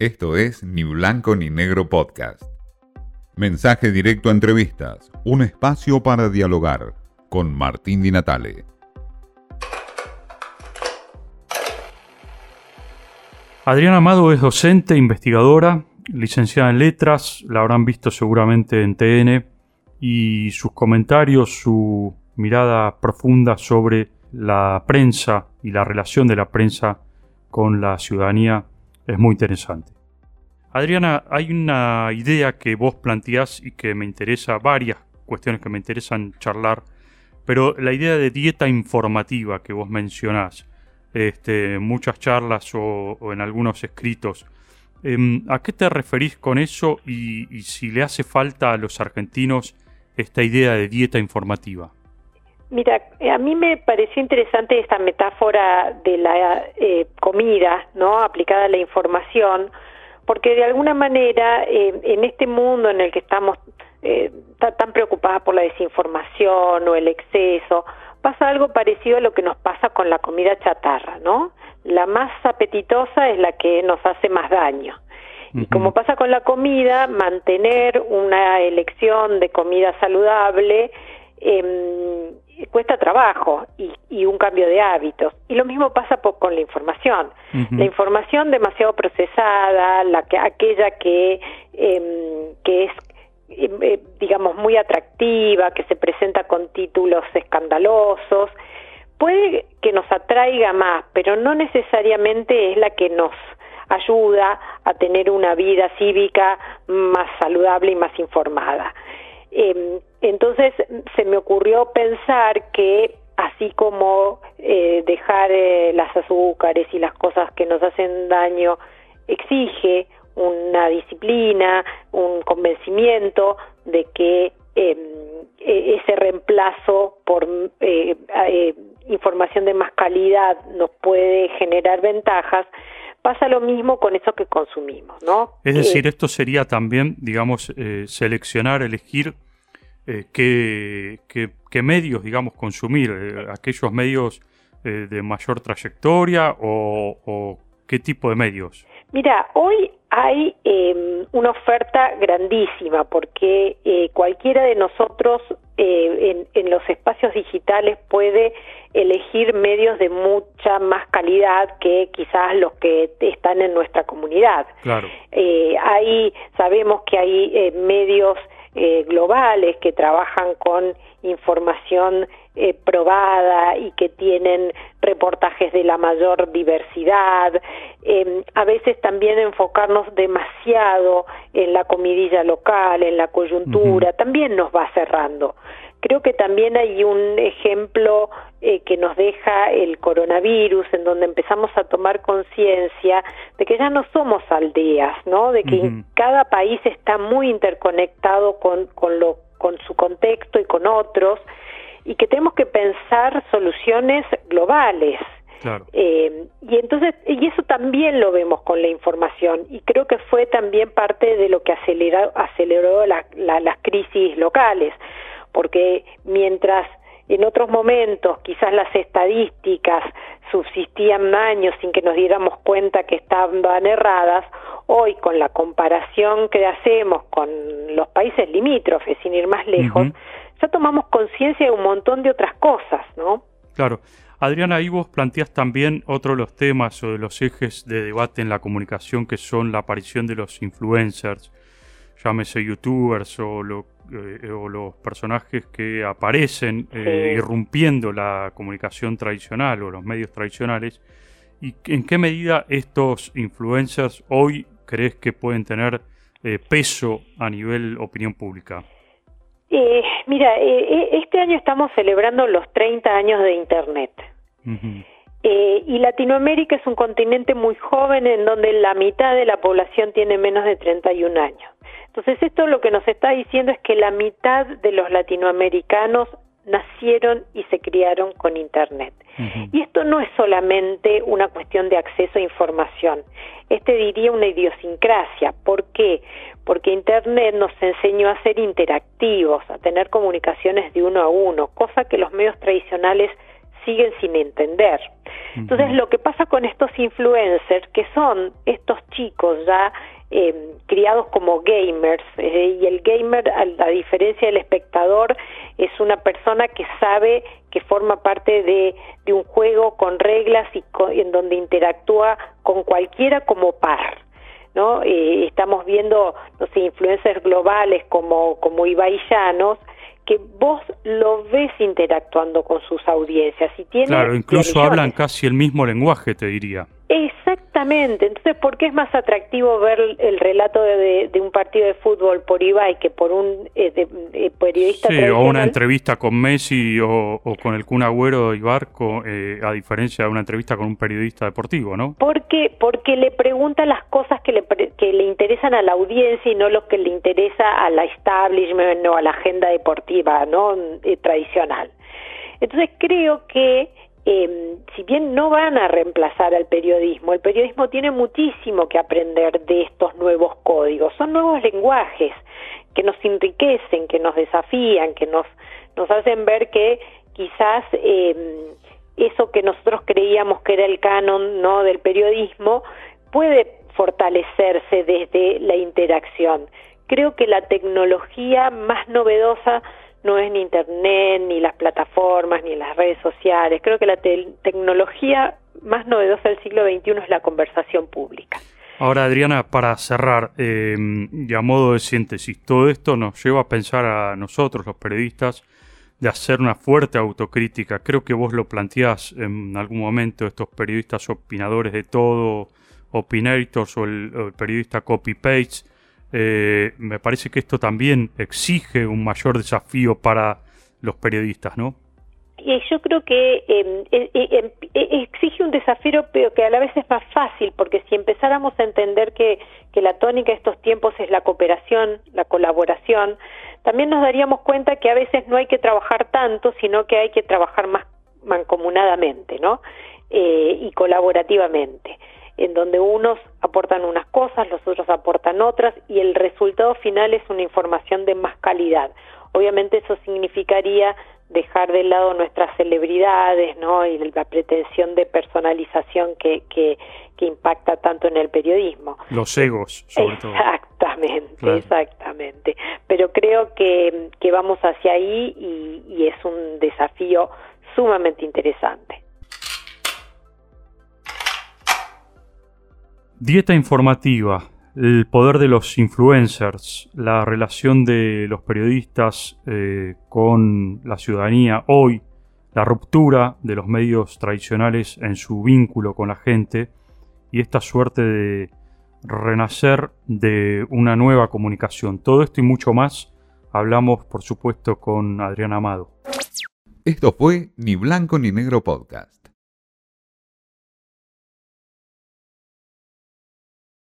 Esto es Ni Blanco ni Negro Podcast. Mensaje directo a entrevistas, un espacio para dialogar con Martín Di Natale. Adriana Amado es docente, investigadora, licenciada en letras, la habrán visto seguramente en TN, y sus comentarios, su mirada profunda sobre la prensa y la relación de la prensa con la ciudadanía es muy interesante. Adriana, hay una idea que vos planteás y que me interesa, varias cuestiones que me interesan charlar, pero la idea de dieta informativa que vos mencionás, este, muchas charlas o, en algunos escritos, em, ¿a qué te referís con eso y si le hace falta a los argentinos esta idea de dieta informativa? Mira, eh, a mí me pareció interesante esta metáfora de la eh, comida, ¿no? Aplicada a la información, porque de alguna manera eh, en este mundo en el que estamos tan preocupados por la desinformación o el exceso, pasa algo parecido a lo que nos pasa con la comida chatarra, ¿no? La más apetitosa es la que nos hace más daño. Y como pasa con la comida, mantener una elección de comida saludable eh, cuesta trabajo y, un cambio de hábitos. Y lo mismo pasa con la información. La información demasiado procesada, la que, aquella que, em, que es em, eh, digamos muy atractiva, que se presenta con títulos escandalosos, puede que nos atraiga más, pero no necesariamente es la que nos ayuda a tener una vida cívica más saludable y más informada. Em, entonces se me ocurrió pensar que así como eh, dejar eh, las azúcares y las cosas que nos hacen daño exige una disciplina, un convencimiento de que em, e, ese reemplazo por eh, información de más calidad nos puede generar ventajas, pasa lo mismo con eso que consumimos, ¿no? Es decir, esto sería también, digamos, seleccionar, elegir eh, qué, medios, digamos, consumir, eh, aquellos medios eh, de mayor trayectoria o, qué tipo de medios. Mira, hoy hay em, una oferta grandísima porque cualquiera de nosotros en, en, los espacios digitales puede elegir medios de mucha más calidad que quizás los que están en nuestra comunidad. Claro. hay, sabemos que hay medios eh, globales que trabajan con información eh, probada y que tienen reportajes de la mayor diversidad. Em, a veces también enfocarnos demasiado en la comidilla local, en la coyuntura, también nos va cerrando. Creo que también hay un ejemplo eh, que nos deja el coronavirus, en donde empezamos a tomar conciencia de que ya no somos aldeas, ¿no? De que cada país está muy interconectado con, con, lo, con su contexto y con otros, y que tenemos que pensar soluciones globales. Eh, y entonces, y eso también lo vemos con la información, y creo que fue también parte de lo que aceleró, aceleró las crisis locales porque mientras en otros momentos quizás las estadísticas subsistían años sin que nos diéramos cuenta que estaban erradas, hoy con la comparación que hacemos con los países limítrofes, sin ir más lejos, ya tomamos conciencia de un montón de otras cosas, ¿no? Claro. Adriana, ahí vos planteas también otro de los temas o de los ejes de debate en la comunicación que son la aparición de los influencers, llámese youtubers o lo eh, o los personajes que aparecen eh, irrumpiendo la comunicación tradicional o los medios tradicionales y en qué medida estos influencers hoy crees que pueden tener eh, peso a nivel opinión pública. mira, este año estamos celebrando los 30 años de Internet. y Latinoamérica es un continente muy joven en donde la mitad de la población tiene menos de 31 años. Entonces esto lo que nos está diciendo es que la mitad de los latinoamericanos nacieron y se criaron con Internet. Y esto no es solamente una cuestión de acceso a información, este diría una idiosincrasia. ¿Por qué? Porque Internet nos enseñó a ser interactivos, a tener comunicaciones de uno a uno, cosa que los medios tradicionales siguen sin entender. Entonces, lo que pasa con estos influencers, que son estos chicos ya eh, criados como gamers, eh, y el gamer, a la diferencia del espectador, es una persona que sabe que forma parte de, un juego con reglas y en donde interactúa con cualquiera como par. ¿no? Eh, estamos viendo, no sé, influencers globales como, como Ibai Llanos, que vos lo ves interactuando con sus audiencias. Y tiene claro, incluso hablan casi el mismo lenguaje, te diría. Exactamente. Entonces, ¿por qué es más atractivo ver el relato de, un partido de fútbol por Ibai que por un eh, eh, periodista Sí, o una entrevista con Messi o, con el Kun Agüero y Barco, eh, a diferencia de una entrevista con un periodista deportivo, ¿no? Porque, porque le pregunta las cosas que le, que le interesan a la audiencia y no lo que le interesa a la establishment o a la agenda deportiva, ¿no? tradicional. Entonces, creo que eh, si bien no van a reemplazar al periodismo, el periodismo tiene muchísimo que aprender de estos nuevos códigos. Son nuevos lenguajes que nos enriquecen, que nos desafían, que nos, nos hacen ver que quizás eh, eso que nosotros creíamos que era el canon no del periodismo puede fortalecerse desde la interacción. Creo que la tecnología más novedosa no es ni Internet, ni las plataformas, ni las redes sociales. Creo que la tecnología más novedosa del siglo XXI es la conversación pública. Ahora, Adriana, para cerrar, eh, y a modo de síntesis, todo esto nos lleva a pensar a nosotros, los periodistas, de hacer una fuerte autocrítica. Creo que vos lo planteás en algún momento, estos periodistas opinadores de todo, opinators o el, el periodista copy-paste, eh, me parece que esto también exige un mayor desafío para los periodistas, ¿no? Y yo creo que em, e, e, em, e, exige un desafío, pero que a la vez es más fácil, porque si empezáramos a entender que, la tónica de estos tiempos es la cooperación, la colaboración, también nos daríamos cuenta que a veces no hay que trabajar tanto, sino que hay que trabajar más mancomunadamente, ¿no? Eh, y colaborativamente en donde unos aportan unas cosas, los otros aportan otras y el resultado final es una información de más calidad. Obviamente eso significaría dejar de lado nuestras celebridades ¿no? y la pretensión de personalización que, que, impacta tanto en el periodismo. Los egos, sobre todo. Exactamente, exactamente. Pero creo que, que vamos hacia ahí y es un desafío sumamente interesante. Dieta informativa, el poder de los influencers, la relación de los periodistas eh, con la ciudadanía hoy, la ruptura de los medios tradicionales en su vínculo con la gente y esta suerte de renacer de una nueva comunicación. Todo esto y mucho más hablamos, por supuesto, con Adrián Amado. Esto fue Ni Blanco ni Negro Podcast.